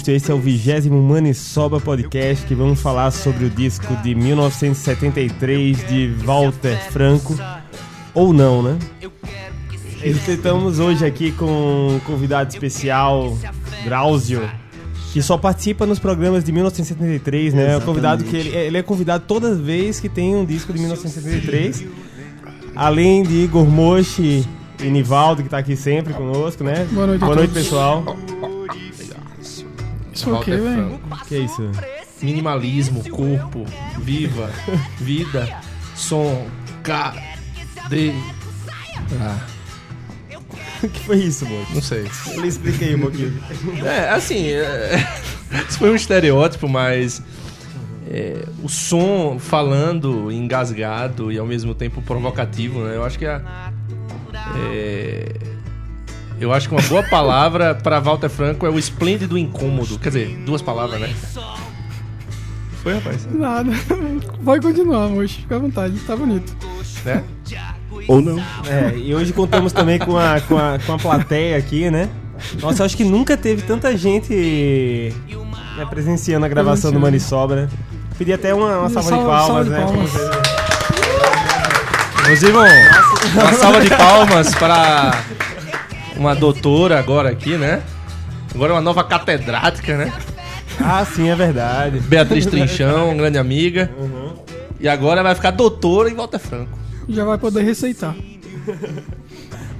Augusto e esse é o vigésimo Manisoba Podcast que vamos falar sobre o disco de 1973 de Walter Franco, ou não, né? Estamos hoje aqui com um convidado especial, Drauzio, que só participa nos programas de 1973, né? O convidado que ele, ele é convidado toda vez que tem um disco de 1973. Além de Igor Mochi e Nivaldo, que tá aqui sempre conosco, né? Boa noite Boa noite, pessoal. Isso é o quê, Walter velho? Que é isso? Minimalismo, corpo, viva, vida, som, K, D. Ah, O que foi isso, Mochi? não sei. Eu expliquei um pouquinho. É, assim, é, isso foi um estereótipo, mas é, o som falando engasgado e ao mesmo tempo provocativo, né? Eu acho que a, é, eu acho que uma boa palavra para Walter Franco é o esplêndido incômodo. Quer dizer, duas palavras, né? Foi, rapaz? Nada. Pode continuar, moço. Fica à vontade. Tá bonito. Né? Ou não. É, e hoje contamos também com a, com, a, com a plateia aqui, né? Nossa, eu acho que nunca teve tanta gente né, presenciando a gravação do Manisobra. Pedi até uma, uma salva, de Salva- palmas, salva de né? palmas. Inclusive, um- uma salva de palmas para uma doutora agora aqui, né? Agora uma nova catedrática, né? Ah, sim, é verdade. Beatriz Trinchão, grande amiga. E agora vai ficar doutora em Walter Franco. Já vai poder receitar.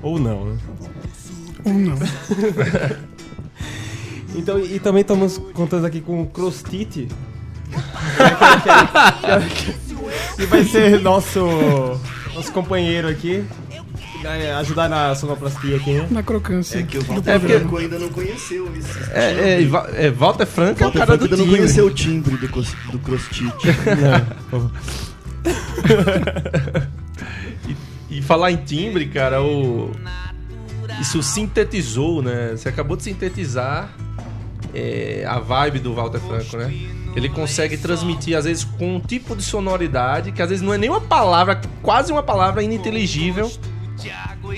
Ou não, né? Ou não. Então, e, e também estamos contando aqui com o Crostite. que vai ser nosso, nosso companheiro aqui. Vai ajudar na sonoplastia aqui, né? Na crocância. É que o Walter É porque- Franco ainda não conheceu isso. É, é, e é, Walter Franco é o Walter cara Franco do ainda não time. conheceu o timbre do, do crostite. E falar em timbre, cara, o... isso sintetizou, né? Você acabou de sintetizar é, a vibe do Walter Franco, né? Ele consegue transmitir, às vezes, com um tipo de sonoridade que às vezes não é nem uma palavra, quase uma palavra ininteligível.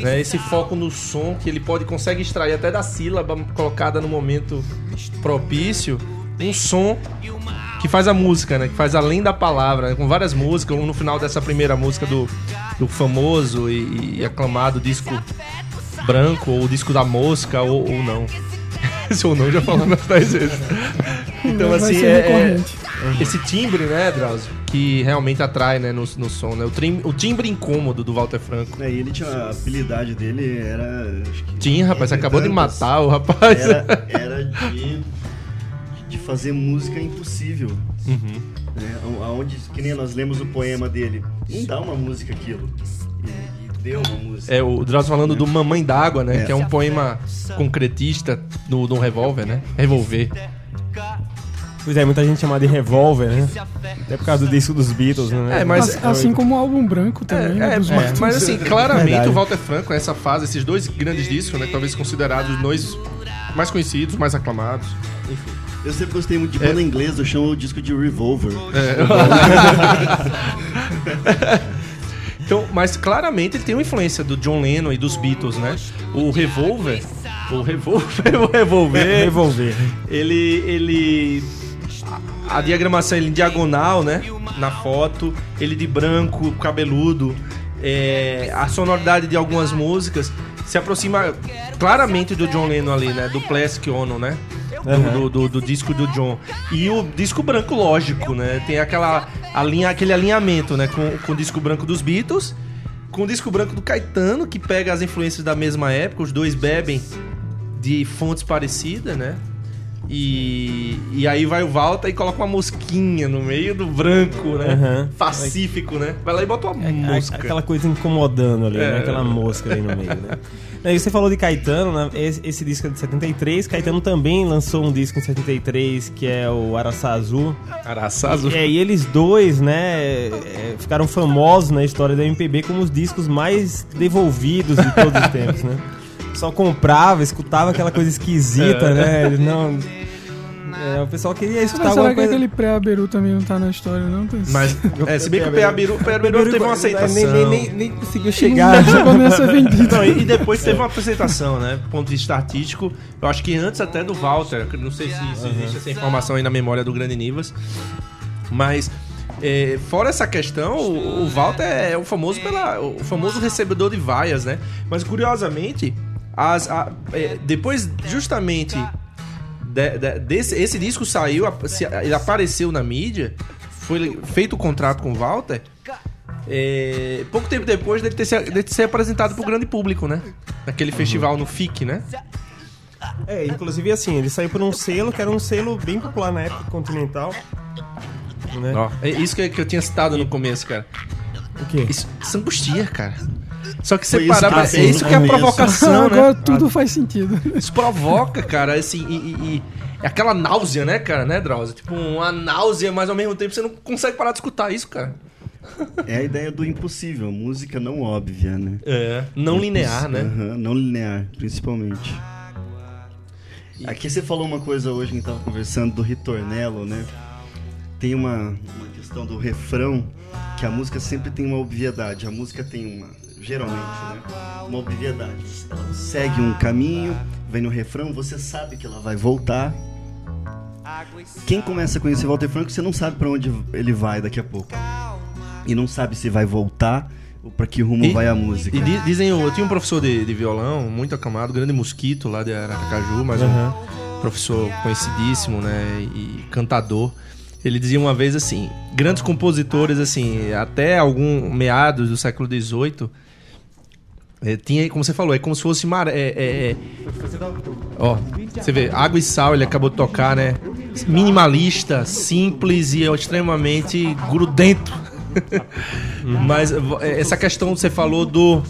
Né? Esse foco no som que ele pode consegue extrair até da sílaba colocada no momento propício, um som que faz a música, né? Que faz além da palavra, né? com várias músicas. Um no final dessa primeira música do, do famoso e, e aclamado disco branco, ou disco da mosca, ou, ou não. Esse ou não já falamos 10 vezes. Então, assim, ser é, é- recorrente. esse timbre, né, Drauzio? Que realmente atrai, né, no, no som, né? O, trim- o timbre incômodo do Walter Franco. É, e ele tinha a habilidade dele era. Acho que, Tinha, rapaz, você acabou de matar o rapaz. Era, era de, de fazer música impossível. Uhum. Né? Aonde, que nem nós lemos o poema dele. Não dá uma música aquilo. E, deu uma música. É, o Drauzio falando do Mamãe d'Água, né? É. Que é um poema concretista no, no revólver, né? Revolver. Pois é, muita gente chama de revólver, né? Até por causa do disco dos Beatles, né? É, mas- Assim- assim como o álbum branco também, né, É, dos é, Beatles. mas assim, claramente Verdade. o Walter Franco, nessa fase, esses dois grandes discos, né? Talvez considerados os dois mais conhecidos, mais aclamados. Eu sempre gostei muito de É. banda inglesa, eu chamo o disco de Revolver. Então, mas claramente ele tem uma influência do John Lennon e dos Beatles, né? O Revolver, o Revolver, o Revolver, Revolver. ele ele a, diagramação ele em diagonal, né? Na foto, ele de branco, cabeludo, é, a sonoridade de algumas músicas se aproxima claramente do John Lennon ali, né? Do Plastic Ono, né? Do, Aham. do, do- do disco do John. E o disco branco, lógico, né? Tem aquela a linha, aquele alinhamento, né? Com, com o disco branco dos Beatles, com o disco branco do Caetano, que pega as influências da mesma época, os dois bebem de fontes parecidas, né? E, e aí vai o Walter e coloca uma mosquinha no meio do branco, né? Aham. Pacífico, né? Vai lá e bota uma É, mosca. Aquela coisa incomodando ali, É. né? Aquela mosca ali no meio, né? E você falou de Caetano, né? esse, esse disco é de 73. Caetano também lançou um disco em 73, que é o Araçá Azul. Araçazo. É, e eles dois, né, é, ficaram famosos na história da MPB como os discos mais devolvidos de todos os tempos, né? Só comprava, escutava aquela coisa esquisita, É. né? Eles Não, É, o pessoal queria escutar Mas será alguma que coisa... aquele pré-aberu também não tá na história, não? Tem- Mas, é, se bem que o o Peabiru teve uma aceitação. Nem, nem, nem, nem conseguiu chegar. Não chegou nem a ser vendido. Não, e e depois teve uma apresentação, né? Do ponto de vista artístico. Eu acho que antes até do Walter. Não sei se, se existe essa informação aí na memória do Grande Nivas. Mas. é, fora essa questão, o, o Walter é o famoso pela o famoso recebedor de vaias, né? Mas curiosamente, as, a- é, depois justamente de- de- desse esse disco saiu, ele apareceu na mídia, foi feito o contrato com o Walter. é, pouco tempo depois dele ter, se, dele ter ser apresentado pro grande público, né? Naquele festival no FIC, né? É, inclusive assim, ele saiu por um selo que era um selo bem popular na época continental. Né? Ó, é isso que, eu tinha citado no começo, cara. O quê? Isso, isso angustia, cara. Só que você parar pra- eu É isso que é a começo. provocação, Agora né? tudo faz sentido. Isso provoca, cara, assim, e, e- e é aquela náusea, né, cara, né, Drauzio? Tipo, uma náusea, mas ao mesmo tempo você não consegue parar de escutar isso, cara. É a ideia do impossível, música não óbvia, né? É. Não linear, né? Aham, não linear, principalmente. Aqui você falou uma coisa hoje que a gente tava conversando do ritornelo, né? Tem uma, uma questão do refrão, que a música sempre tem uma obviedade. A música tem uma, geralmente, né? Uma obviedade. Ela segue um caminho, vem no refrão, você sabe que ela vai voltar. Quem começa a conhecer Walter Franco, você não sabe pra onde ele vai daqui a pouco. E não sabe se vai voltar ou pra que rumo E- vai a música. E di- dizem, eu tinha um professor de, de violão, muito aclamado, grande mosquito lá de Aracaju, mas Aham. um professor conhecidíssimo, né, e cantador. Ele dizia uma vez assim, grandes compositores, assim, até algum meados do século XVIII, é, tinha, como você falou, é como se fosse maré. É, é, é- ó, você vê, água e sal, ele acabou de tocar, né? Minimalista, simples e extremamente grudento. Mas é, essa questão que você falou do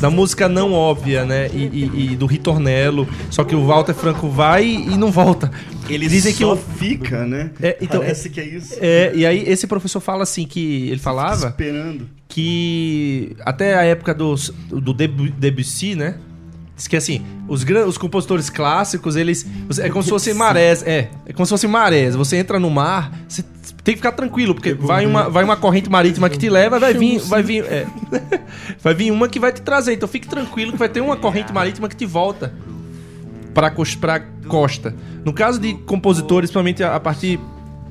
da música não óbvia, né? E, e- e do ritornelo. Só que o Walter Franco vai e não volta. Ele dizem que só o fica, né? É, então, Parece que é isso. é, e aí esse professor fala assim que ele falava Esperando. que até a época do, do Debu- Debussy, né? Diz que assim, os, gran- os compositores clássicos, eles. É como se fossem marés. É, é como se fossem marés. Você entra no mar, você tem que ficar tranquilo, porque vai uma, vai uma corrente marítima que te leva, vai vir. Vai vir, é, vai vir uma que vai te trazer. Então fique tranquilo que vai ter uma corrente marítima que te volta para pra costa. No caso de compositores, principalmente a, a partir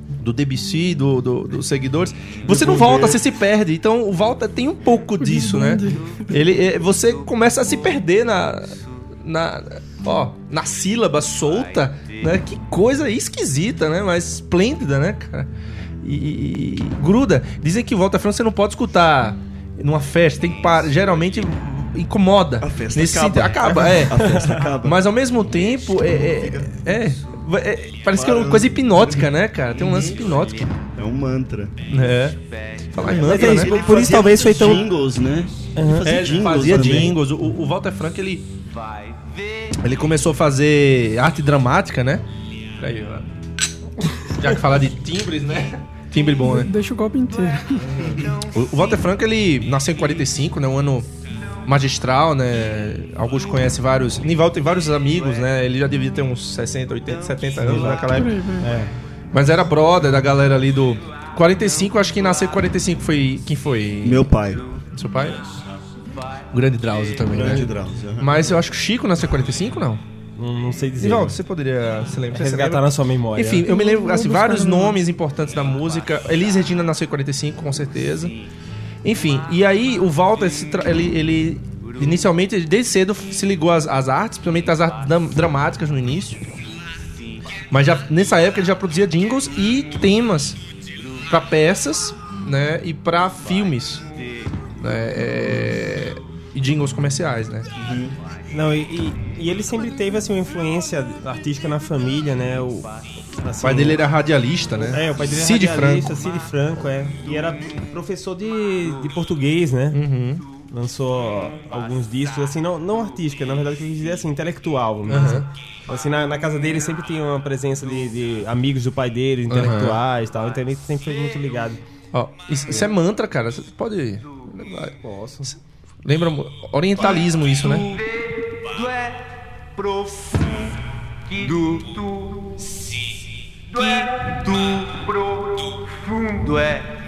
do Debussy, do, do- dos seguidores, você não volta, você se perde. Então o Walter tem um pouco disso, né? Ele, é, você começa a se perder na, na, ó, na sílaba solta, né? Que coisa esquisita, né? Mas esplêndida, né, cara? E, e- e gruda. Dizem que Walter Franco você não pode escutar numa festa, tem que parar. Geralmente incomoda. A festa Nesse acaba. sentido- acaba, é. A festa acaba. Mas ao mesmo tempo, é. é- é- é- parece que é uma coisa hipnótica, né, cara? Tem um lance hipnótico. É um mantra. É. Falar em mantra, é né? por- por isso talvez foi tão... Jingles, né? Ele Aham. fazia É, jingles fazia também. jingles. O, o Walter Frank, ele. Ele começou a fazer arte dramática, né? Aí. Já que falar de timbres, né? Timbre bom, né? Deixa o copo inteiro. O o Walter Franco, ele nasceu em 45, né? Um ano magistral, né? Alguns conhecem vários. Nival tem vários amigos, né? Ele já devia ter uns 60, 80, 70 anos naquela época. Peraí. É. Mas era brother da galera ali do. 45, acho que nasceu em 45 foi. Quem foi? Meu pai. Seu pai? O grande Drauzio também, Grande né? Drauzio. aham. Mas eu acho que o Chico nasceu em 45, não? Não, não sei dizer. Nival, você poderia se lembrar? Resgatar lembra? na sua memória. Enfim, eu me lembro assim, vários no- nomes importantes da música. Elis Regina nasceu em 45, com certeza. Enfim, e aí o Walter, ele, ele inicialmente, desde cedo se ligou às, às artes, principalmente às artes dramáticas no início. Mas já, nessa época ele já produzia jingles e temas para peças, né, e para filmes, né, é, e jingles comerciais, né. Não, e, e- e ele sempre teve assim, uma influência artística na família, né? O, O assim, pai dele era radialista, né. É, o pai dele Cid era Franco. radialista, Cid Franco, é. E era professor de, de português, né? Uhum. Lançou alguns discos, assim, não, não artística, na verdade, o que eu quis dizer assim, intelectual, vamos Aham. dizer. Assim, na, na casa dele sempre tinha uma presença de, de amigos do pai dele, intelectuais e tal, então ele sempre foi muito ligado. Ó, isso, isso é mantra, cara. Você pode. Posso. Lembra orientalismo isso, né? Tudo é profundo. Do profundo. É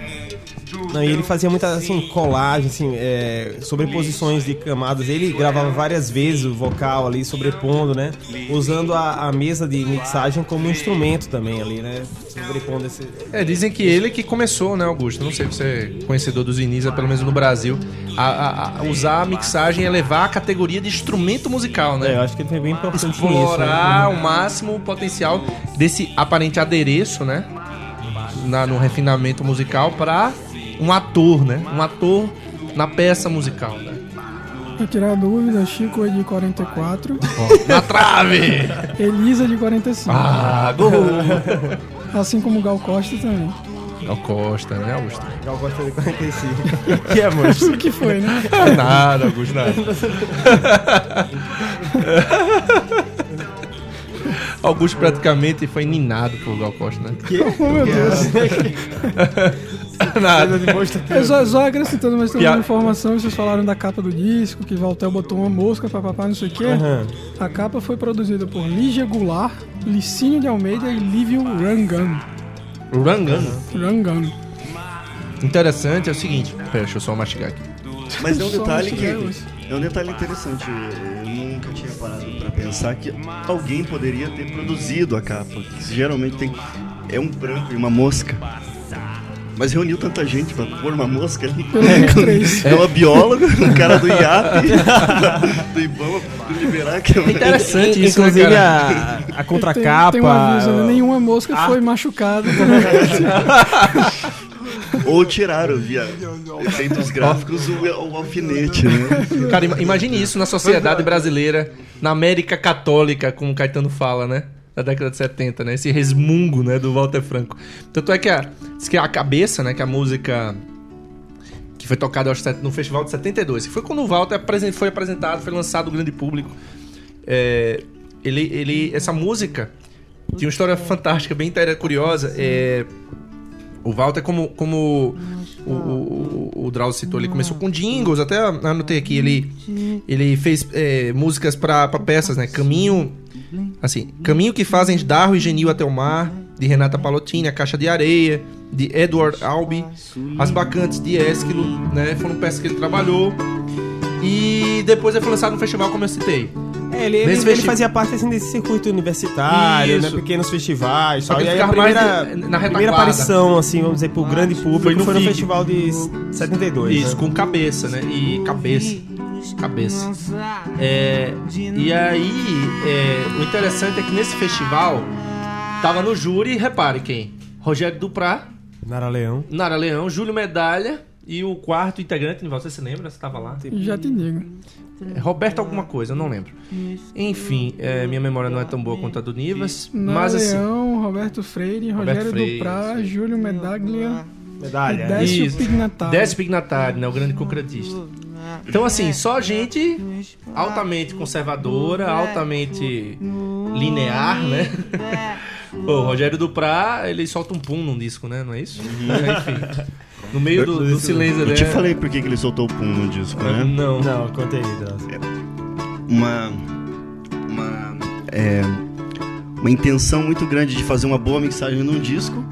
Não, e ele fazia muita assim, colagem, assim, é, sobreposições de camadas. Ele gravava várias vezes o vocal ali, sobrepondo, né? Usando a, a mesa de mixagem como instrumento também ali, né? Sobrepondo esse. É, dizem que ele que começou, né, Augusto? Não sei se você é conhecedor dos Inisa, pelo menos no Brasil, a, a- a usar a mixagem e elevar a categoria de instrumento musical, né? É, eu acho que ele foi bem importante nisso. explorar né? ao máximo o potencial desse aparente adereço, né? Na, no refinamento musical para um ator, né? Um ator na peça musical, né? Pra tirar a dúvida, Chico é de 44, Na trave! Elisa de 45. Ah, gol! Assim como Gal Costa também. Gal Costa, né, Augusto? Gal Costa de 45. que é, moço? O que foi, né? Nada, Augusto, nada. Augusto praticamente foi ninado por Gal Costa, né? Oh, meu Deus. Nada. É só, só acrescentando mais uma informação, vocês falaram da capa do disco, que Valtel botou uma mosca, papapá, não sei o quê. Aham. A capa foi produzida por Lígia Goulart, Licínio de Almeida e Lívio Rangan. Urangano. Rangan. Interessante é o seguinte. Pera, deixa eu só mastigar aqui. Mas é um detalhe que. É um detalhe interessante. Eu nunca tinha parado pra pensar que alguém poderia ter produzido a capa. Que geralmente tem. É um branco e uma mosca. Mas reuniu tanta gente pra pôr uma mosca ali. É uma bióloga, um cara do IAP, do IBAMA, do Liberac. Interessante isso, né, Inclusive cara? a, a contracapa. Tem, tem um aviso, né? Nenhuma mosca Ah. foi machucada. Ou tiraram via efeitos gráficos o, o alfinete, né? Cara, ima- imagine isso na sociedade brasileira, na América Católica, como o Caetano fala, né? Da década de 70, né? Esse resmungo, né, do Walter Franco. Tanto é que a, diz que a cabeça, né, que a música que foi tocada set- no festival de 72, que foi quando o Walter foi apresentado, foi lançado ao grande público. É, ele, ele, essa música tinha uma história fantástica, bem curiosa. É, o Walter, como, como o, o, o, Drauzio citou, ele começou com jingles, até anotei aqui, ele, ele fez é, músicas para peças, né? Caminho, assim, Caminho que fazem de Darro e Genil até o Mar, de Renata Palottini, A Caixa de Areia, de Edward Albee, As Bacantes de Ésquilo, né? Foram peças que ele trabalhou. E depois ele foi lançado no festival, como eu citei. É, ele, ele, ele festi- fazia parte assim, desse circuito universitário, né, pequenos festivais. Só que E aí a primeira, de- na primeira aparição, assim, vamos dizer, pro grande público Foi foi no no, FIG. festival de 72. Isso, né? com cabeça, né? E cabeça. Cabeça. É, e aí, é, o interessante é que nesse festival tava no júri, repare quem? Rogério Duprá, Nara Leão. Nara Leão, Júlio Medalha e o quarto integrante, Nival, você se lembra? Você tava lá? Já te digo. É, Roberto alguma coisa, eu não lembro. Enfim, é, minha memória não é tão boa quanto a do Nivas, mas assim... Leão, Roberto Freire, Roberto Rogério Freire, Duprá, Júlio Medaglia Medalha. Décio Isso. Pignatari. Décio Pignatari, né? O grande concretista. Então, assim, só gente altamente conservadora, altamente linear, né? o Rogério Duprá, ele solta um pum num disco, né? Não é isso? Enfim. No meio do, do silêncio Eu né? te falei por que que ele soltou o pum no disco, né? Não. Não, conta aí, Drauzio. uma uma é, uma intenção muito grande de fazer uma boa mixagem num disco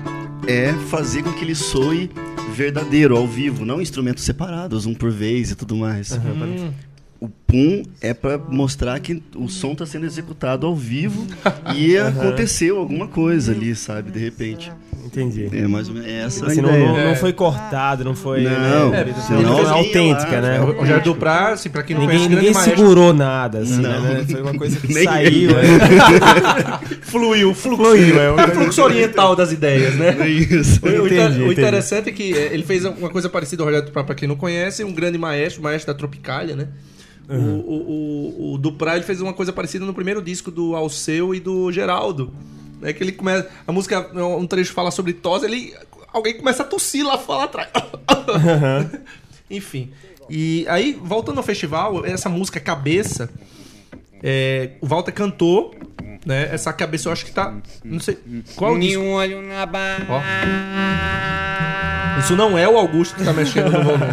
é fazer com que ele soe verdadeiro ao vivo, não instrumentos separados, um por vez e tudo mais. Hum. O pum é pra mostrar que o som tá sendo executado ao vivo e aconteceu alguma coisa ali, sabe, de repente. Entendi. É mais ou menos essa Assim, a não, ideia. não, É. não foi cortado, não foi. Não, né, é, não senão autêntica, lá, né? É, o Rogério Duprá, assim, pra quem não Ninguém, conhece, ninguém grande maestro. segurou nada, assim, Não. né? Foi uma coisa que Nem saiu. ele. é. Fluiu, fluiu. Fluiu, é uma O fluxo oriental das ideias, né? É isso. O, Entendi, o entendi. interessante é que é, ele fez uma coisa parecida ao Rogério Duprá, pra quem não conhece, um grande maestro, maestro da Tropicália, né? O, o, o, o Duprá ele fez uma coisa parecida no primeiro disco do Alceu e do Geraldo. Né? Que ele começa. A música, um trecho fala sobre tosse, ele. Alguém começa a tossir lá fora atrás. Enfim. E aí, voltando ao festival, essa música Cabeça, é, o Walter cantou, né? Essa cabeça eu acho que tá. Não sei. Qual é o disco? Nenhum olho na barra. Isso não é o Augusto que tá mexendo no volume.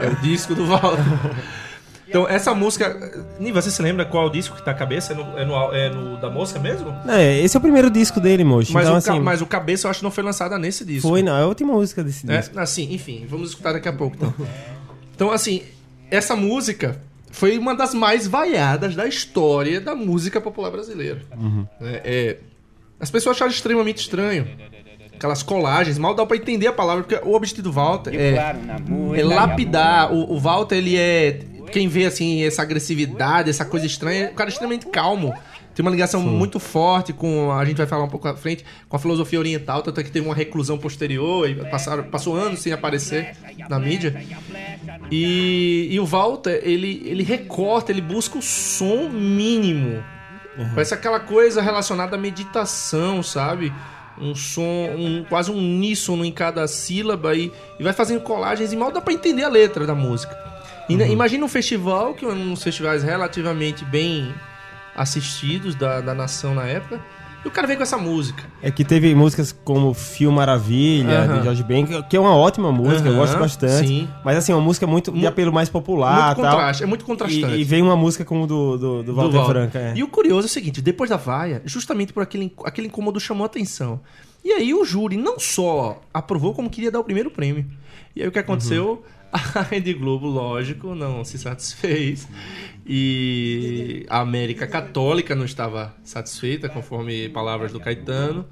É o disco do Walter. Então, essa música. Niva, você se lembra qual é o disco que tá a cabeça? É no, é no, é no da moça mesmo? É, esse é o primeiro disco dele, moço. Mas, então, assim, mas o cabeça eu acho que não foi lançada nesse disco. foi, não. É a última música desse É, disco. assim, enfim, vamos escutar daqui a pouco então. Então, assim, essa música foi uma das mais vaiadas da história da música popular brasileira. É, é, as pessoas acharam extremamente estranho. Aquelas colagens, mal dá pra entender a palavra, porque o objetivo do Walter é, é lapidar. O, o Walter, ele é. Quem vê assim, essa agressividade, essa coisa estranha, é um cara extremamente calmo. Tem uma ligação muito forte com. A gente vai falar um pouco à frente, com a filosofia oriental, tanto é que teve uma reclusão posterior e passaram, passou anos sem aparecer na mídia. E, e o Walter, ele, ele recorta, ele busca o som mínimo. Parece aquela coisa relacionada à meditação, sabe? Um som, um, quase um uníssono em cada sílaba e, e vai fazendo colagens e mal dá pra entender a letra da música. Né, Imagina um festival, que é um dos festivais relativamente bem assistidos da, da nação na época, e o cara vem com essa música. É que teve músicas como Fio Maravilha, Aham. de Jorge Ben, que- é uma ótima música, eu Aham, gosto bastante. sim. Mas assim, é uma música muito de apelo mais popular muito tal. contraste, é muito contrastante. E, e vem uma música como do, do, do do Walter Walter. Franca. É. E o curioso é o seguinte, depois da vaia, justamente por aquele, aquele incômodo chamou a atenção. E aí o júri não só aprovou, como queria dar o primeiro prêmio. E aí o que aconteceu? A Rede Globo, lógico, não se satisfez. E a América Católica não estava satisfeita, conforme palavras do Caetano.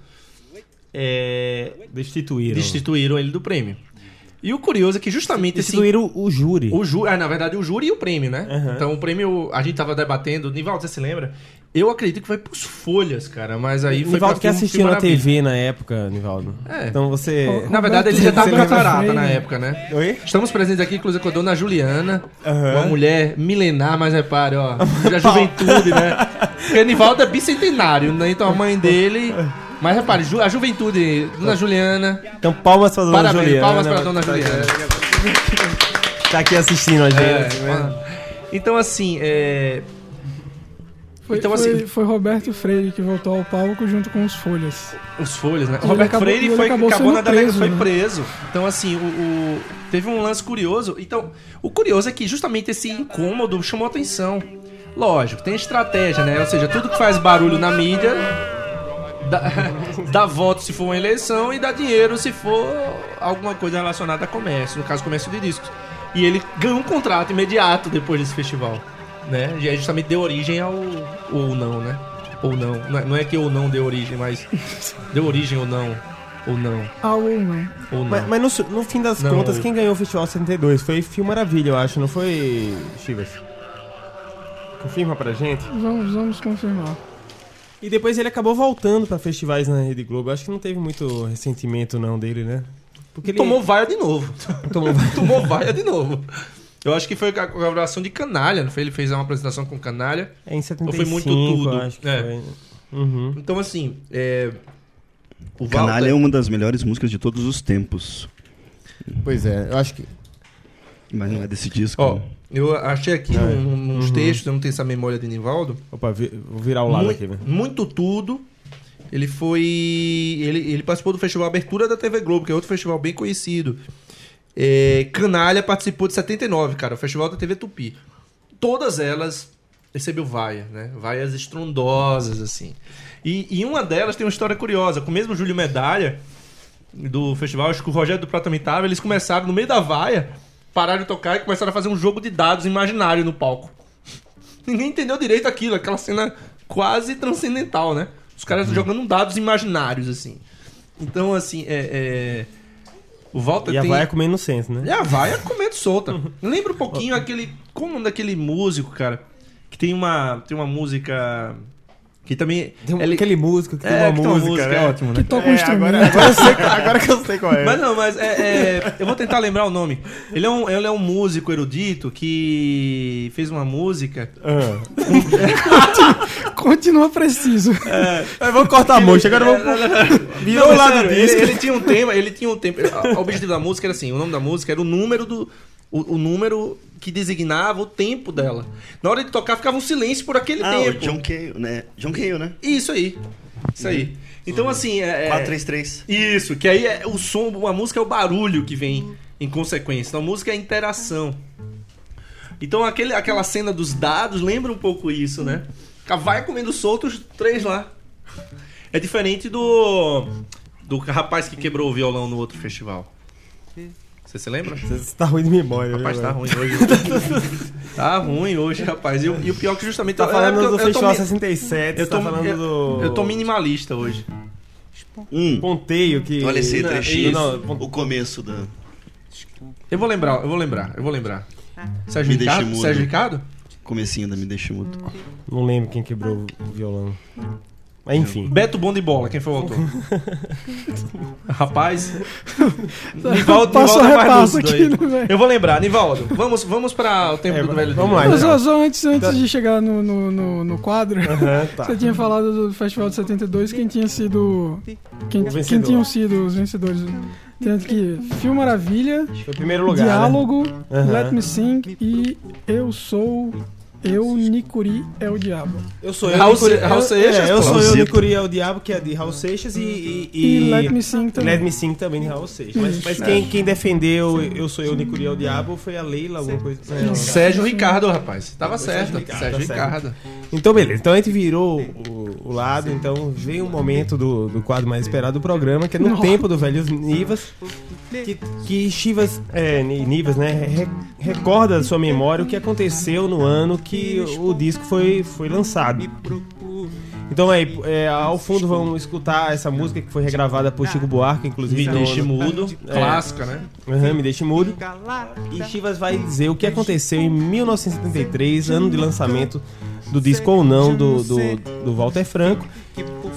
É, Destituíram. destituíram ele do prêmio. E o curioso é que justamente esse Destituíram o júri. o ju ah, na verdade, o júri e o prêmio, né? Aham. Então, o prêmio, a gente tava debatendo. Nivaldo, você se lembra? Eu acredito que vai pros folhas, cara, mas aí foi Nivaldo que assistiu na. TV na época, Nivaldo. É. Então você. Na verdade, ele já tava com catarata na época, né? Oi? Estamos presentes aqui, inclusive, com a dona Juliana, Aham. uma mulher milenar, mas repare, ó, da juventude, né? Porque Nivaldo é bicentenário, né? Então a mãe dele. Mas repare, ju- a juventude, dona Juliana. Então, palmas pra dona Parabéns, Juliana. palmas pra dona Juliana. Tá aqui assistindo a gente. É, né? então, assim, é, Foi, Então, foi, assim- foi Roberto Freire que voltou ao palco junto com os Folhas. Os folhas, né? Ele Roberto acabou- Freire foi, acabou acabou na delega, preso, foi né? preso. Então, assim, o, o- teve um lance curioso. Então, o curioso é que justamente esse incômodo chamou atenção. Lógico, tem estratégia, né? Ou seja, tudo que faz barulho na mídia dá, dá voto se for uma eleição e dá dinheiro se for alguma coisa relacionada a comércio, no caso, comércio de discos. E ele ganhou um contrato imediato depois desse festival, né? E aí justamente deu origem ao ou não, né? Ou não. Não é- Não é que ou não deu origem, mas deu origem ou não. Ou não. Ah, ou não. Ou não. Mas, mas no, no fim das Não. contas, quem ganhou o Festival 72 foi Fio Maravilha, eu acho, não foi, Chivas? Confirma pra gente. Vamos, vamos confirmar. E depois ele acabou voltando pra festivais na Rede Globo. Acho que não teve muito ressentimento não dele, né? Porque ele Tomou vaia de novo. tomou Tomou vaia de novo. Eu acho que foi a colaboração de Canalha, não foi? Ele fez uma apresentação com Canalha. é em 75, Ou foi muito tudo? acho que É. foi. Uhum. Então, assim, é... O Canalha Walter- é uma das melhores músicas de todos os tempos. Pois é, eu acho que Mas não é desse disco. Ó, né? eu achei aqui É. num- uns Uhum. textos, eu não tenho essa memória de Nivaldo. Opa, vi- vou virar o lado Mu- aqui, velho. Muito tudo. Ele foi. Ele, ele participou do festival Abertura da TV Globo, que é outro festival bem conhecido. É, Canalha participou de 79, cara, o festival da TV Tupi. Todas elas recebeu vaia, né? Vaias estrondosas, assim. E, e uma delas tem uma história curiosa. Com o mesmo Júlio Medalha, do festival, acho que o Rogério do Prata também tava, eles começaram, no meio da vaia, pararam de tocar e começaram a fazer um jogo de dados imaginário no palco. Ninguém entendeu direito aquilo, aquela cena quase transcendental, né? Os caras jogando dados imaginários, assim. Então, assim, é. é... O Walter E a tem. vai é comendo senso, E né? a vaia comendo solta. Lembra um pouquinho aquele. Como é o nome daquele músico, cara? Que tem uma. Tem uma música. Que também. Tem um- ele- aquele músico que tem É, uma que tem uma música, música, né? é ótimo, né? Que toca um É, instrumento. agora, agora, eu sei, agora que eu sei qual é. Mas não, mas é, é, eu vou tentar lembrar o nome. Ele é, um, ele é um músico erudito que fez uma música. Ah. Continua preciso. Mas vamos cortar a mocha, agora vamos... Virou o lado do ele, tinha um tema, ele tinha um tema. O objetivo da música era assim: o nome da música era o número do. O, o número que designava o tempo dela. Na hora de tocar, ficava um silêncio por aquele Ah, o tempo. John Cale, né? John Cale, né? Isso aí. Isso aí. Então, assim. É, é- 433. Isso, que aí é o som, a música é o barulho que vem em consequência. Então a música é a interação. Então aquele, aquela cena dos dados lembra um pouco isso, né? Vai comendo solto os três lá. É diferente do. do rapaz que quebrou o violão no outro festival. Você se lembra? Você tá ruim de memória, Rapaz, viu, tá velho? ruim hoje. tá ruim hoje, rapaz. E, o- e o pior que justamente. Tá é falando porque eu- do eu tô Festival mi- 67, Eu você tá tô, falando eu, do... eu tô minimalista hoje. Hum, Ponteio que... olha esse Não, trechinho. não, pon- o começo da. Eu vou lembrar, eu vou lembrar, eu vou lembrar. Sérgio Me deixe Ricardo? Sérgio Ricardo? Comecinho da Me Deixa Mudo. Não lembro quem quebrou o violão. Mas enfim. Beto Bom de Bola, quem foi o autor? Rapaz. Passou é mais repasso lúcido aqui, aí. né? Eu vou lembrar, Nivaldo. Vamos, vamos para o tempo É, do velho. vamos lá, então. só, só antes, antes de chegar no, no, no, no quadro, tá. você tinha falado do Festival de 72, quem tinha sido. Quem, quem tinham sido os vencedores. Tendo que Fio Maravilha, Foi o primeiro lugar, né? Diálogo, Aham. Let Me Sing e Eu Sou. Eu, Nicuri, é o Diabo. Eu sou Raul Nicuri- Raul eu- Seixas, é, eu sou eu, Raulzito. Nicuri é o Diabo, que é de Raul Seixas, e... E, E, Let Me Sing também. Let Me Sing também de Raul Seixas. Mas, mas quem, quem defendeu Eu Sou Eu, Nicuri é o Diabo foi a Leila, alguma coisa. Não. Sérgio Ricardo, rapaz. Tava Foi certo. Sérgio Ricardo, Sérgio tá certo. Ricardo. Então, beleza. Então a gente virou o, o lado, então veio um momento do, do quadro mais esperado do programa, que é no Não. tempo do velho Nivas, que, que Chivas, é, Ni- Nivas, né, re- recorda da sua memória o que aconteceu no ano que o disco foi, foi lançado. Então aí, é, ao fundo vamos escutar essa música que foi regravada por Chico Buarque, inclusive. Me deixe no- mudo. É. Clássica, né? Aham, me deixe mudo. E Chivas vai dizer o que aconteceu em 1973, ano de lançamento do disco ou não do, do, do Walter Franco.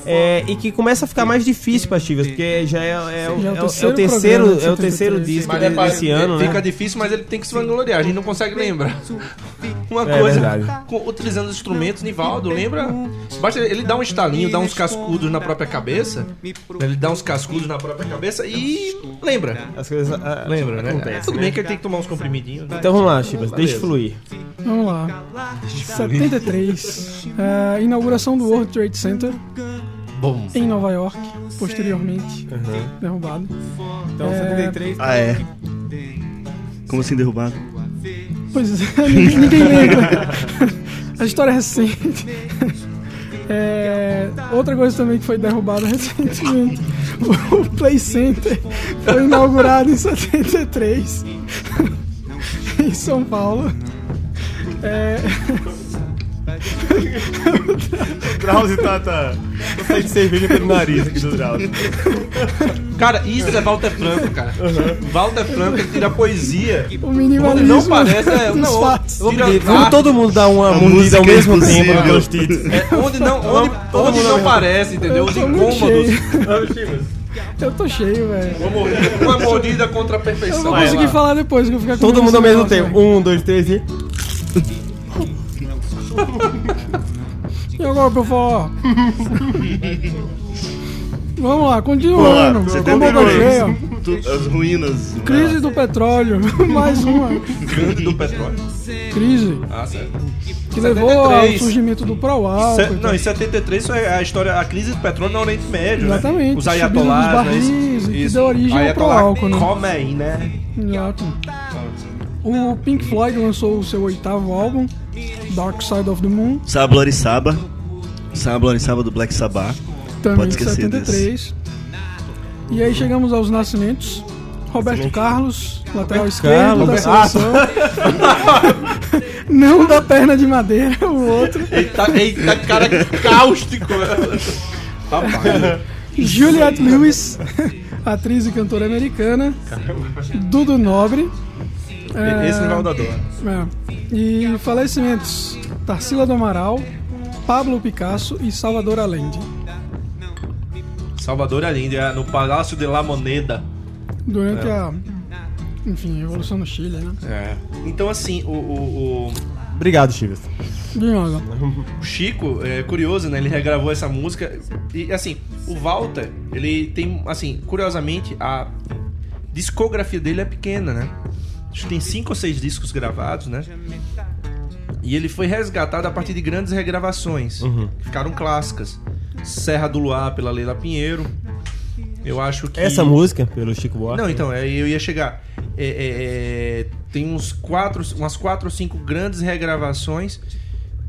É, e que começa a ficar mais difícil para Chivas, porque já é, é o- é é o é o terceiro é o terceiro 73. disco Mas de- é desse ano, fica né? difícil, mas ele tem que se vangloriar. A gente não consegue lembrar. Uma É coisa, com- utilizando os instrumentos, Nivaldo, lembra? Basta ele dar um estalinho, dar uns cascudos na própria cabeça. Ele dá uns cascudos na própria cabeça e lembra. As coisas ah, Lembra, né? acontecem, Tudo né? bem que ele tem que tomar uns comprimidinhos. né? Então vamos lá, Chivas, deixa fluir. Vamos lá. 73. é, inauguração do World Trade Center Bom. em Nova York, posteriormente derrubado. Então, É. 73. Ah, é. Como assim derrubado? Pois é, ninguém, ninguém lembra. A história é recente. É, outra coisa também que foi derrubada recentemente, o Play Center foi inaugurado em 73 em São Paulo. É, Drauzio tá, tá. Tô sem cerveja pelo nariz aqui do Drauzio. Cara, isso é Walter Franco, cara. Walter Franco tira poesia. o Onde minimalismo não parece, é, não, fatos. tira Vamos arte. todo mundo dar uma A mordida ao é mesmo tempo no post-it. É, onde não, onde, onde não parece, entendeu? Os Eu incômodos. Eu tô cheio, velho. Uma mordida, uma mordida contra a Eu perfeição. vou Vai conseguir falar depois, que eu vou ficar com Todo mundo ao mesmo tempo. Um, dois, três e. E agora pra eu falar? Vamos lá, continuando. Com a boca cheia. 73. As ruínas. Crise do petróleo, mais uma Grande do petróleo. crise Ah, certo. que levou ao 73. surgimento do Pro-Álcool. Se- e não, em 73 isso é a história, a crise do petróleo no Oriente Médio, Exatamente, né? Os ayatolás, barris, né? que deu origem ao Pro-Álcool, né? Khomeini, né? Exato. O Pink Floyd lançou o seu oitavo álbum, Dark Side of the Moon, Sablori Saba. Sablori Saba do Black Sabbath. também Pode de esquecer 73. E aí chegamos aos nascimentos. Roberto Carlos, lateral esquerdo Carlos. da seleção. Não da perna de madeira, o outro. Eita, eita cara cáustico. Juliette Lewis, atriz e cantora americana. Dudu Nobre. É, Esse nível da dor. é. E falecimentos: Tarsila do Amaral, Pablo Picasso e Salvador Allende. Salvador Allende, é no Palácio de la Moneda. Durante a. Enfim, Revolução no Chile, né? É. Então, assim, o, o, o- Obrigado, Chivas. De nada. o Chico, é curioso, né? Ele regravou essa música. E, assim, o Walter, ele tem, assim, curiosamente, a discografia dele é pequena, né? Acho que tem cinco ou seis discos gravados, né? E ele foi resgatado a partir de grandes regravações, que ficaram clássicas. Serra do Luar, pela Leila Pinheiro. Eu acho que. Essa música, pelo Chico Buarque. Não, então, é, eu ia chegar. é, é, é, tem uns quatro, umas quatro ou cinco grandes regravações.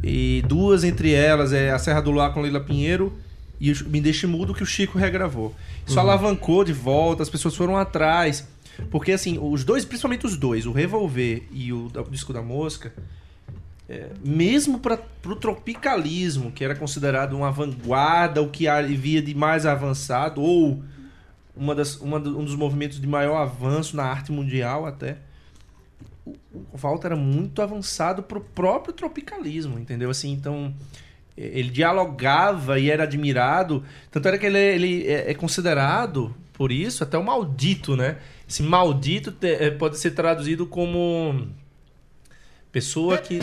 E duas entre elas é A Serra do Luar com Lila Pinheiro e Me Deixe Mudo, que o Chico regravou. Isso Uhum. alavancou de volta, as pessoas foram atrás. Porque, assim, os dois, principalmente os dois, o Revolver e o, o Disco da Mosca, é, mesmo para o tropicalismo, que era considerado uma vanguarda, o que havia de mais avançado, ou uma das, uma um dos movimentos de maior avanço na arte mundial até, o, o Walter era muito avançado pro próprio tropicalismo, entendeu? Assim, então ele dialogava e era admirado, tanto era que ele, ele é, é considerado por isso até o maldito, né? Esse maldito eh, pode ser traduzido como pessoa que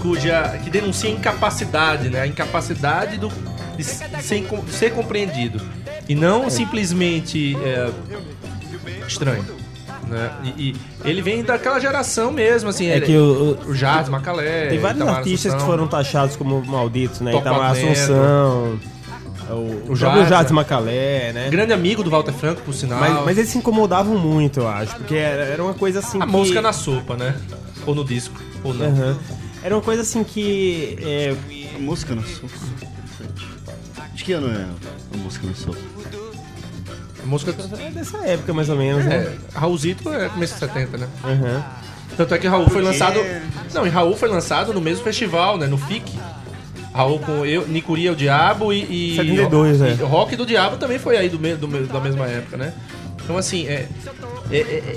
cuja que denuncia incapacidade, né? A incapacidade do, de, ser, de ser compreendido e não simplesmente é, estranho, né? E, e ele vem daquela geração mesmo, assim. É ele- que o, o- Jardim Macalé, tem vários Itamar artistas que Assunção. foram taxados como malditos, né? Toco Itamar. Assunção, o, o, O Jardim Macalé, né? grande amigo do Walter Franco, por sinal. Mas, mas eles se incomodavam muito, eu acho, porque era, era uma coisa assim a que... música na sopa, né? Ou no disco, ou não. Aham. Era uma coisa assim que... é, A música na sopa. De que ano é a música na sopa? A música é dessa época, mais ou menos, né? é, Raulzito é começo de 70, né? Aham. Tanto é que Raul foi lançado. Não, e Raul foi lançado no mesmo festival, né? No FIC. Raul com eu, Nicuria o Diabo e. e 72, é. e Rock do Diabo também foi aí do, me- do da mesma época, né? Então, assim, é. É, é- é-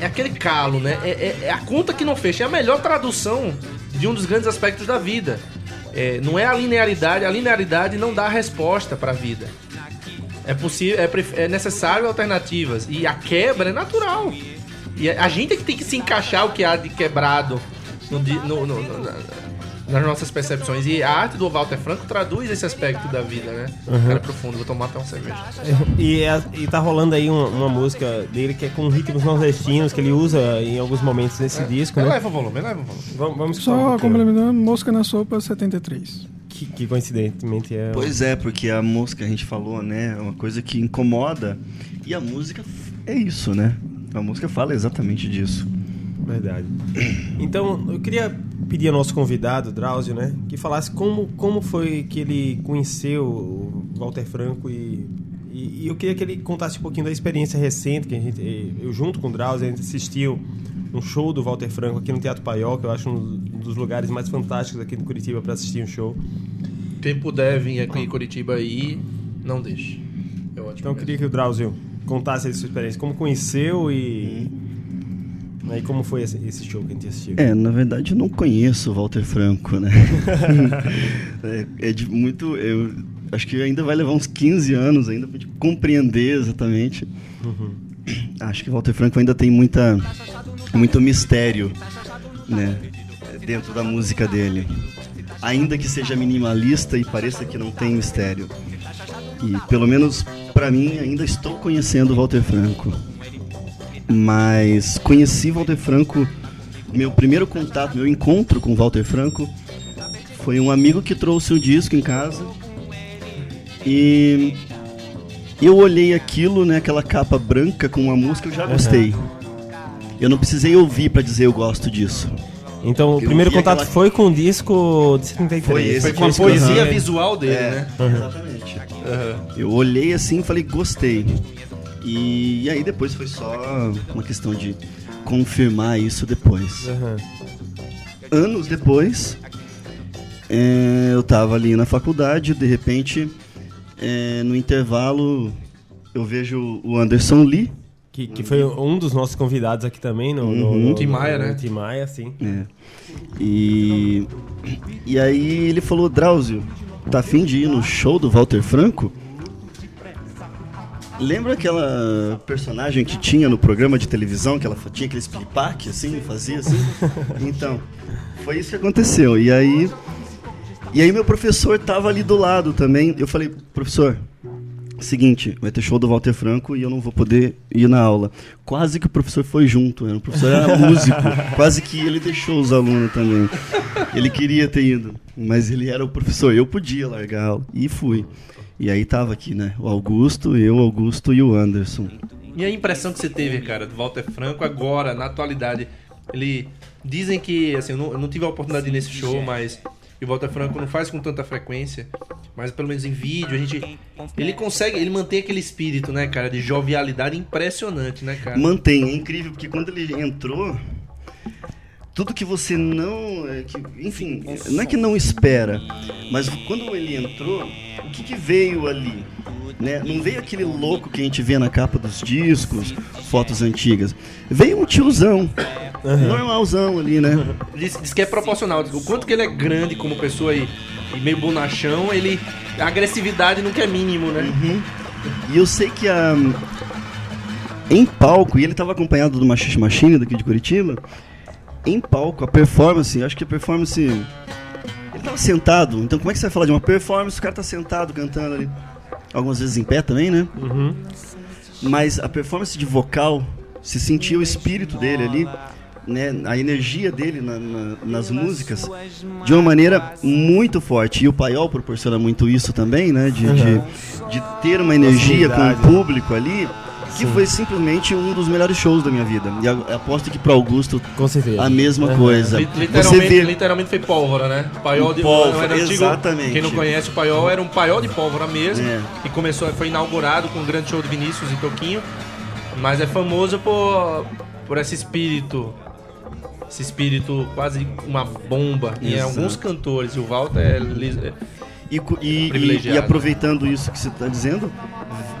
é aquele calo, né? É, é- é a conta que não fecha. É a melhor tradução de um dos grandes aspectos da vida. É, não é a linearidade, a linearidade não dá a resposta para a vida. É possível, é, é necessário alternativas. E a quebra é natural. E a gente é que tem que se encaixar o que há de quebrado no no- no- no- nas nossas percepções. E a arte do Walter Franco traduz esse aspecto da vida, né? Cara profundo, vou tomar até uma cerveja. E, é- e tá rolando aí uma, uma música dele que é com ritmos nordestinos, que ele usa em alguns momentos nesse disco, né? Eleva o volume, eleva o volume. Vamos, vamos um Só complementando, Mosca na Sopa 73. que, que coincidentemente é... Pois é, porque a música, a gente falou, né? É uma coisa que incomoda. E a música é isso, né? A música fala exatamente disso. Verdade. Então, eu queria pedir ao nosso convidado, Drauzio, né, que falasse como, como foi que ele conheceu o Walter Franco e, e, e eu queria que ele contasse um pouquinho da experiência recente que a gente, eu junto com o Drauzio, a gente assistiu um show do Walter Franco aqui no Teatro Paiol, que eu acho um dos lugares mais fantásticos aqui no Curitiba para assistir um show. Quem puder vir aqui em Curitiba aí, não deixe. É ótimo. Então, eu queria que o Drauzio contasse a sua experiência, como conheceu e, né, e como foi esse, esse show que a gente assistiu. É, na verdade eu não conheço o Walter Franco, né? é, é de muito. Eu acho que ainda vai levar uns 15 anos ainda pra gente compreender exatamente. Acho que o Walter Franco ainda tem muita, muito mistério, né? Dentro da música dele. Ainda que seja minimalista e pareça que não tem mistério. E pelo menos pra mim ainda estou conhecendo o Walter Franco. Mas conheci Walter Franco, meu primeiro contato, meu encontro com Walter Franco foi um amigo que trouxe o disco em casa. E eu olhei aquilo, né, aquela capa branca com uma música, eu já gostei. Eu não precisei ouvir pra dizer eu gosto disso. Então, o Eu primeiro contato aquela- foi com o disco de 73. Foi esse. Foi com a Esse poesia aham. visual dele, É, né? Exatamente. Eu olhei assim e falei, gostei. E, aí depois foi só uma questão de confirmar isso depois. Aham. Anos depois, é, eu tava ali na faculdade, de repente, é, no intervalo, eu vejo o Anderson Lee, Que, que foi um dos nossos convidados aqui também no, no, Uhum. no- Tim Maia, né? Tim Maia, sim. né? E, e aí ele falou, Drauzio, tá afim de ir no show do Walter Franco? Lembra aquela personagem que tinha no programa de televisão, que ela tinha aquele splipack, assim, fazia assim? Então, foi isso que aconteceu. E aí, e aí meu professor tava ali do lado também. Eu falei, professor, seguinte, vai ter show do Walter Franco e eu não vou poder ir na aula. Quase que o professor foi junto, né? o professor era músico, quase que ele deixou os alunos também. Ele queria ter ido, mas ele era o professor, eu podia largar a aula e fui. E aí tava aqui, né? O Augusto, eu, o Augusto e o Anderson. E a impressão que você teve, cara, do Walter Franco agora, na atualidade? Ele. Dizem que, assim, eu não, eu não tive a oportunidade de ir nesse show, mas. E o Walter Franco não faz com tanta frequência, mas pelo menos em vídeo a gente. Ele consegue, ele mantém aquele espírito, né, cara, de jovialidade impressionante, né, cara? Mantém, é incrível, porque quando ele entrou, tudo que você não. é, que- enfim, não é que não espera, mas quando ele entrou, o que, que veio ali? Né? Não veio aquele louco que a gente vê na capa dos discos, fotos antigas. Veio um tiozão, normalzão ali, né? Diz, diz que é proporcional. O quanto que ele é grande como pessoa e, e meio bonachão, ele. A agressividade nunca é mínimo, né? E eu sei que a. Em palco, e ele estava acompanhado do Machixe Machine daqui de Curitiba. Em palco, a performance, acho que a performance. Ele estava sentado, então como é que você vai falar de uma performance? O cara tá sentado cantando ali. Algumas vezes em pé também, né? Uhum. Mas a performance de vocal, se sentia o espírito dele ali, né? A energia dele na- na- nas músicas, de uma maneira muito forte. E o Paiol proporciona muito isso também, né? De, de, de ter uma energia com o público ali, que foi simplesmente um dos melhores shows da minha vida. E aposto que para Augusto a mesma coisa. Literalmente, vê literalmente foi pólvora, né? Paiol de Pólvora, era antigo- exatamente. Quem não conhece o paiol era um paiol de pólvora mesmo. É. E começou, foi inaugurado com um grande show de Vinícius e Toquinho. Mas é famoso por, por esse espírito. Esse espírito quase uma bomba em Exato. alguns cantores. E o Walter é, é- E, e- e- aproveitando isso que você está dizendo,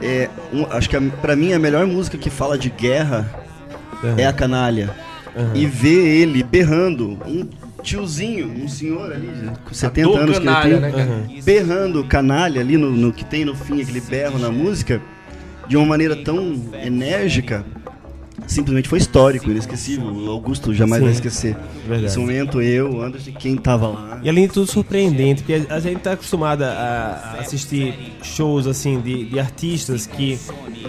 é, um- acho que a, pra mim a melhor música que fala de guerra Aham. é a canalha. Aham. E ver ele berrando, um tiozinho, um senhor ali, com 70 dor anos canalha, que ele né, tem, cara? berrando canalha ali no, no que tem no fim, aquele berro na música, de uma maneira tão enérgica, simplesmente foi histórico, inesquecível. O Augusto jamais Sim. vai esquecer. Verdade. Esse momento, eu, Anderson, quem tava lá. E além de tudo surpreendente, porque a gente tá acostumada a assistir shows assim de, de artistas que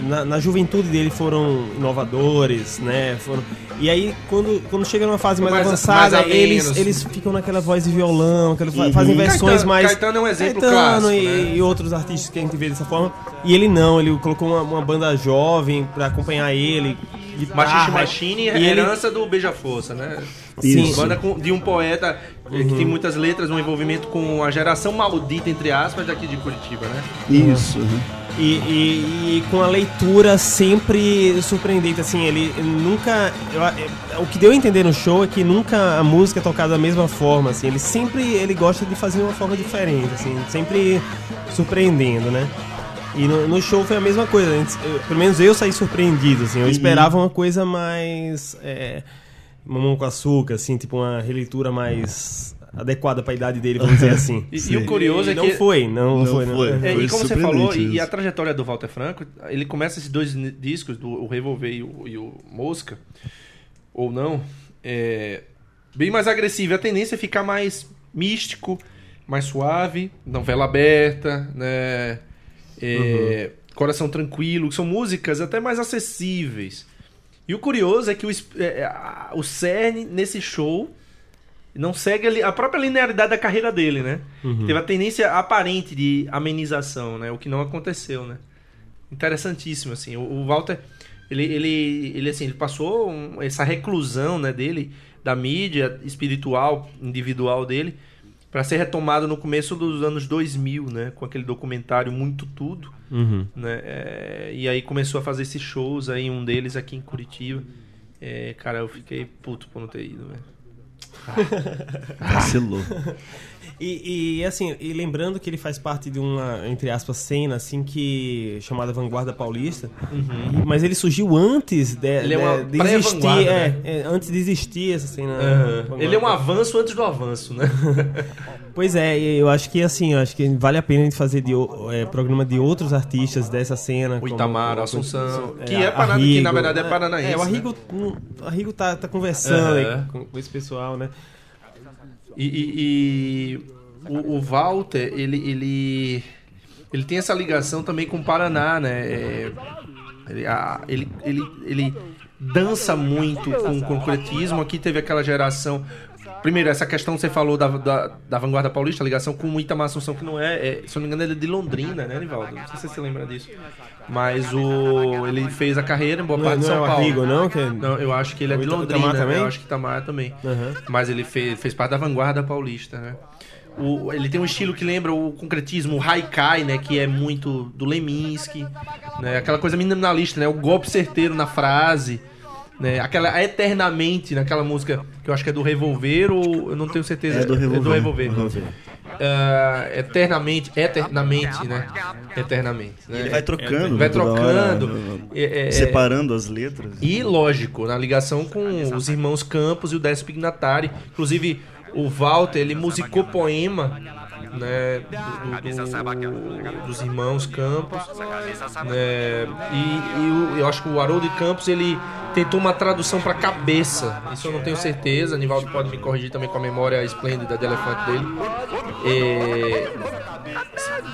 na, na juventude dele foram inovadores, né? Foram, e aí quando, quando chega numa fase mais, Mais- avançada, mais eles, eles ficam naquela voz de violão, aquela, Uhum. fazem versões Caetano- mais. Caetano é um exemplo Caetano clássico, e, né? e outros artistas que a gente vê dessa forma. E ele não, ele colocou uma, uma banda jovem pra acompanhar ele. Guitarra, Machixe Machine é e ele- herança do Beija-Força, né? Sim. Banda com- de um poeta eh, que tem muitas letras, um envolvimento com a geração maldita, entre aspas, daqui de Curitiba, né? Isso. uhum. E, e- e com a leitura sempre surpreendente, assim, ele nunca. eu- é- o que deu a entender no show é que nunca a música é tocada da mesma forma, assim, ele sempre ele gosta de fazer de uma forma diferente, assim, sempre surpreendendo, né? E no, no show foi a mesma coisa, a gente- eu- pelo menos eu saí surpreendido, assim, eu esperava uma coisa mais. É, mamão com açúcar, assim, tipo uma releitura mais adequada pra idade dele, vamos dizer assim. E, e o curioso é não que. foi, não, Não foi, foi. não. É, Foi e como você falou, e, e a trajetória do Walter Franco, ele começa esses dois discos, do, o Revolver e o, e o Mosca, ou não, é, bem mais agressivo. A tendência é ficar mais místico, mais suave, novela aberta, né? É, Coração Tranquilo, que são músicas até mais acessíveis. E o curioso é que o, é, a- o cerne nesse show não segue a a própria linearidade da carreira dele, né? Teve a tendência aparente de amenização, né? O que não aconteceu, né? Interessantíssimo, assim. O, o Walter, ele, ele, ele, assim, ele passou um- essa reclusão, né, dele, da mídia espiritual, individual dele, para ser retomado no começo dos anos 2000, né? Com aquele documentário Muito Tudo, Uhum. né? É, e aí começou a fazer esses shows aí, um deles aqui em Curitiba. É, cara, eu fiquei puto por não ter ido, velho. Vacilou. E, e, assim, e lembrando que ele faz parte de uma, entre aspas, cena assim que chamada Vanguarda Paulista, E- mas ele surgiu antes de, Ele é uma de, de existir, é, né? é, antes de existir essa cena. Vanguarda Ele é um avanço antes do avanço, né? Pois é, eu acho que assim, eu acho que vale a pena a gente fazer de, é, programa de outros artistas dessa cena. O Itamar, como- Assunção, é, que é Paraná- que na verdade é né? paranaense, É, o né? Arrigo, hum, o Arrigo tá, tá conversando aí com, com esse pessoal, né? E, e- e o, o Walter, ele, ele, ele tem essa ligação também com o Paraná, né? É, ele, a- ele, ele, ele dança muito com o concretismo. Aqui teve aquela geração. Primeiro, essa questão que você falou da, da, da Vanguarda Paulista, a ligação com o Itamar Assunção, que não é, é, se eu não me engano, ele é de Londrina, né, Nivaldo? Não sei se você se lembra disso. Mas o, ele fez a carreira em boa Não, parte de não é São Paulo. Arrigo, não? Que é- Não, eu acho que ele é O de Londrina. Itamar também? Eu acho que Itamar também. Aham. Mas ele fez, fez parte da vanguarda paulista, né? O, ele tem um estilo que lembra o concretismo, o haikai, né? Que é muito do Leminski, né? Aquela coisa minimalista, né? O golpe certeiro na frase, né? Aquela eternamente naquela música que eu acho que é do Revolver ou eu não tenho certeza. É do Revolver. Revolver. Revolver. Ah, eternamente, eternamente, né? Eternamente. Né? Ele vai trocando. Vai toda hora, trocando. né? É, é, separando as letras. e, lógico, na ligação com os irmãos Campos e o Décio Pignatari. Inclusive, o Walter, ele musicou poema né, do- do- do- dos irmãos Campos. né, e e eu acho que o Haroldo Campos, ele tentou uma tradução para cabeça. Isso eu não tenho certeza. Nivaldo pode me corrigir também com a memória esplêndida de elefante dele. É,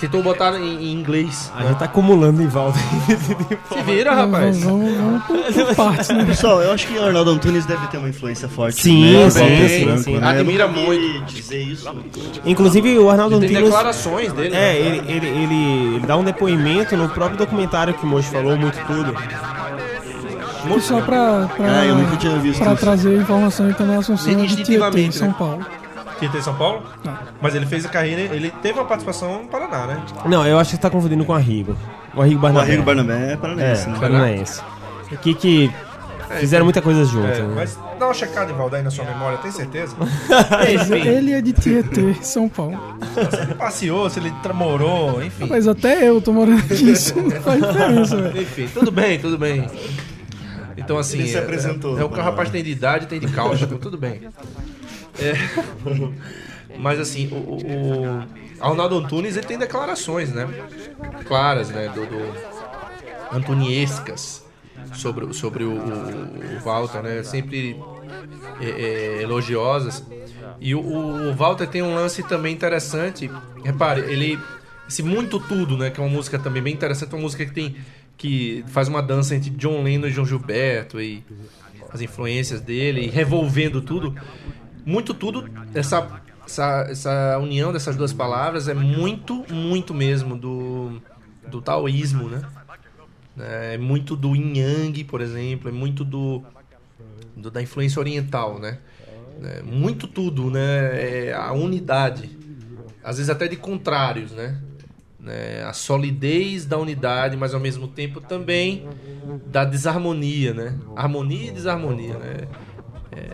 tentou botar em, em inglês. A gente tá acumulando em volta. Se vira, rapaz. vamos, vamos por, por partes, né? Pessoal, eu acho que o Arnaldo Antunes deve ter uma influência forte. Sim, né? sim, sim, sim. né? Admira muito. dizer isso. Inclusive, o Arnaldo Tem Antunes... declarações dele. É, né? ele, ele, ele, ele dá um depoimento no próprio documentário que o Mojo falou, muito tudo. E só pra, pra, Ah, eu nunca tinha visto pra isso. trazer informação também Assunção de Tietê, em São né? Paulo. Tietê em São Paulo? Tá. Mas ele fez a carreira, ele teve uma participação no Paraná, né? Não, eu acho que você tá confundindo com o Arrigo. O Arrigo O Barnabé. Arrigo Barnabé é É, paranaense, né? paranaense. Aqui que fizeram muita coisa junto. É, né? mas dá uma checada em Valdaí na sua memória, tem certeza? Ele é de Tietê, São Paulo. se ele passeou, se ele morou, enfim. Mas até eu tô morando aqui, isso não faz diferença, velho. Enfim, tudo bem, tudo bem. Então assim, Ele se é- apresentou, É, o que o né? rapaz tem de idade, tem de cáustico, tudo bem. É, mas assim, o, o, o Arnaldo Antunes ele tem declarações, né? Claras, né? Do, do antuniescas sobre, sobre o, o, o Walter, né? Sempre é, é, elogiosas. E o, o Walter tem um lance também interessante. Repare, ele. Esse Muito Tudo, né? Que é uma música também bem interessante, uma música que tem. que faz uma dança entre John Lennon e João Gilberto e as influências dele, e revolvendo tudo. Muito tudo, essa, essa, essa união dessas duas palavras é muito, muito mesmo do, do taoísmo, né? É muito do yin yang, por exemplo, é muito do, do- da influência oriental, né? É muito tudo, né? É a unidade, às vezes até de contrários, né? Né? A solidez da unidade, mas ao mesmo tempo também da desarmonia, né? Harmonia e desarmonia, né? É.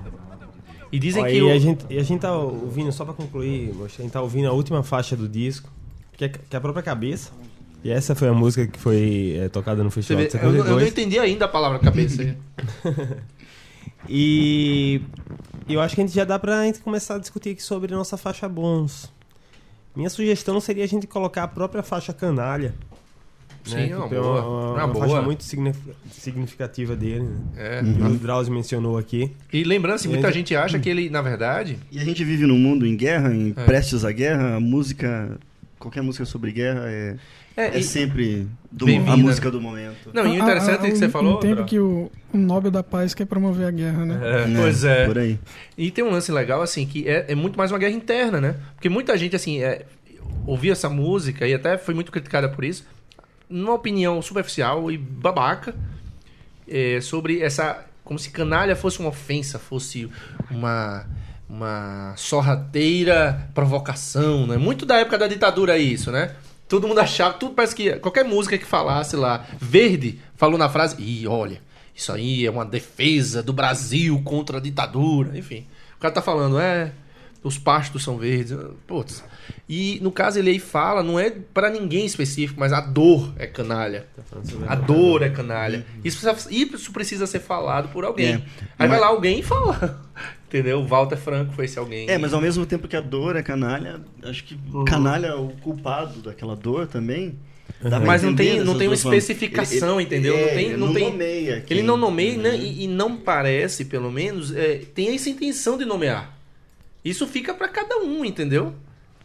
E dizem Ó, que e o... a, gente, e a gente tá ouvindo, só pra concluir, a gente tá ouvindo a última faixa do disco, que é, que é a própria cabeça. E essa foi a música que foi é, tocada no Você Festival vê, de eu, não- eu não 72. entendi ainda a palavra cabeça. E eu acho que a gente já dá pra gente começar a discutir aqui sobre nossa faixa bônus. Minha sugestão seria a gente colocar a própria faixa canalha. Sim, né, é uma boa. uma, Uma uma boa. faixa muito signif- significativa dele. Né? É. O Drauzio mencionou aqui. E lembrando, assim, muita E a gente acha que ele, na verdade, E a gente vive num mundo em guerra, em É. prestes à guerra, a música, qualquer música sobre guerra é, É, é e- sempre do- a música do momento. Não, e o Ah, interessante ah, é que você falou. Um tempo que o, o Nobel da Paz quer promover a guerra, né? É, né? Pois é. Por aí. E tem um lance legal, assim, que é, é muito mais uma guerra interna, né? Porque muita gente, assim, é, ouvia essa música e até foi muito criticada por isso, numa opinião superficial e babaca, é, sobre essa. Como se canalha fosse uma ofensa, fosse uma. Uma sorrateira provocação, né? Muito da época da ditadura isso, né? Todo mundo achava, tudo parece que qualquer música que falasse lá, verde, falou na frase, ih, olha, isso aí é uma defesa do Brasil contra a ditadura, enfim. O cara tá falando, é, os pastos são verdes, putz. E no caso ele aí fala, não é pra ninguém específico, mas a dor é canalha. A dor é canalha. Isso precisa, isso precisa ser falado por alguém. É. Aí vai Mas- lá alguém e fala. Entendeu? O Walter Franco foi esse alguém. É, mas ao mesmo tempo que a dor é canalha, acho que canalha é o culpado daquela dor também. Dá Mas não tem, não tem uma especificação, Ele- entendeu? é, não tem, ele não não tem, nomeia quem- Ele não nomeia né, e, e não parece, pelo menos, é, tem essa intenção de nomear. Isso fica pra cada um, entendeu?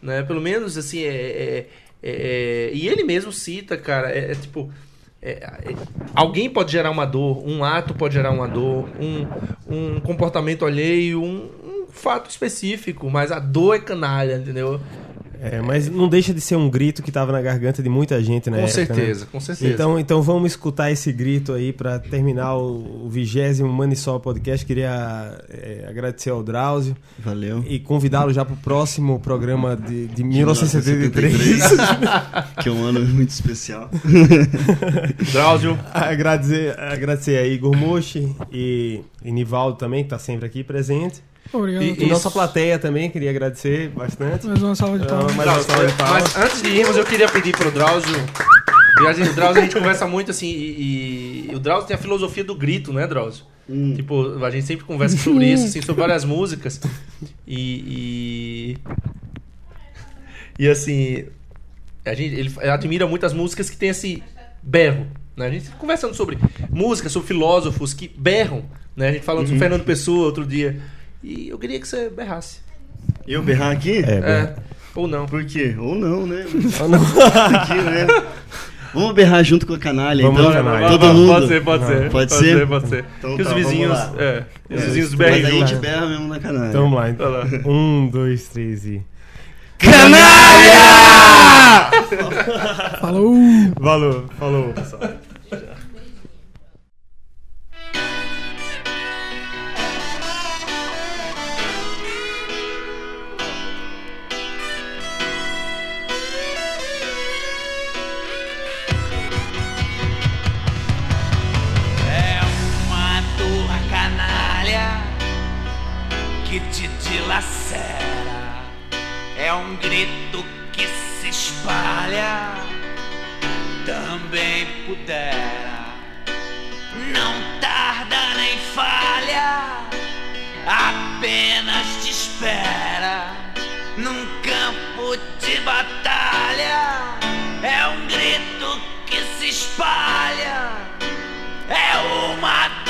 Né? Pelo menos, assim, é, é- é- E ele mesmo cita, cara, é, é tipo... é- é- alguém pode gerar uma dor, um ato pode gerar uma dor, um, um comportamento alheio, um, um fato específico, mas a dor é canalha, entendeu? É, mas não deixa de ser um grito que tava na garganta de muita gente na com época, né? certeza, com certeza. Então, então vamos escutar esse grito aí para terminar o vigésimo Manisol Podcast. Queria é, agradecer ao Drauzio Valeu. e convidá-lo já para o próximo programa de, de 1973. que é um ano muito especial. Drauzio, agradecer, agradecer a Igor Mochi e, e Nivaldo também, que está sempre aqui presente. Obrigado. E, a e nossa plateia também, queria agradecer bastante. Mais uma salva de Então, palmas. mais uma salva de palmas. mas antes de irmos, eu queria pedir pro Drauzio. a gente- O Drauzio a gente conversa muito assim, e, e o Drauzio tem a filosofia do grito, né, Drauzio? Hum. Tipo, a gente sempre conversa sobre isso, assim, sobre várias músicas. E. E, e, assim. A gente, ele admira muitas músicas que tem esse berro. Né? A gente conversando sobre música, sobre filósofos que berram. Né? A gente falando sobre Fernando Pessoa outro dia. E eu queria que você berrasse. Eu berrar aqui? É, É, ou não. Por quê? Ou não, né? Oh, não. Aqui, né? Vamos berrar junto com a canalha, Vamos então. lá, canalha. Todo mundo. Pode ser, pode ser. Pode ser? Pode ser. Então que tá, os vizinhos. vamos lá. É, os É, vizinhos Mas berrem a gente berra mesmo na canalha. Então vamos lá. Então. lá. Um, dois, três e. Falou! Valeu, falou, pessoal. Um grito que se espalha. Também pudera. Não tarda nem falha. Apenas te espera num campo de batalha. É um grito que se espalha é uma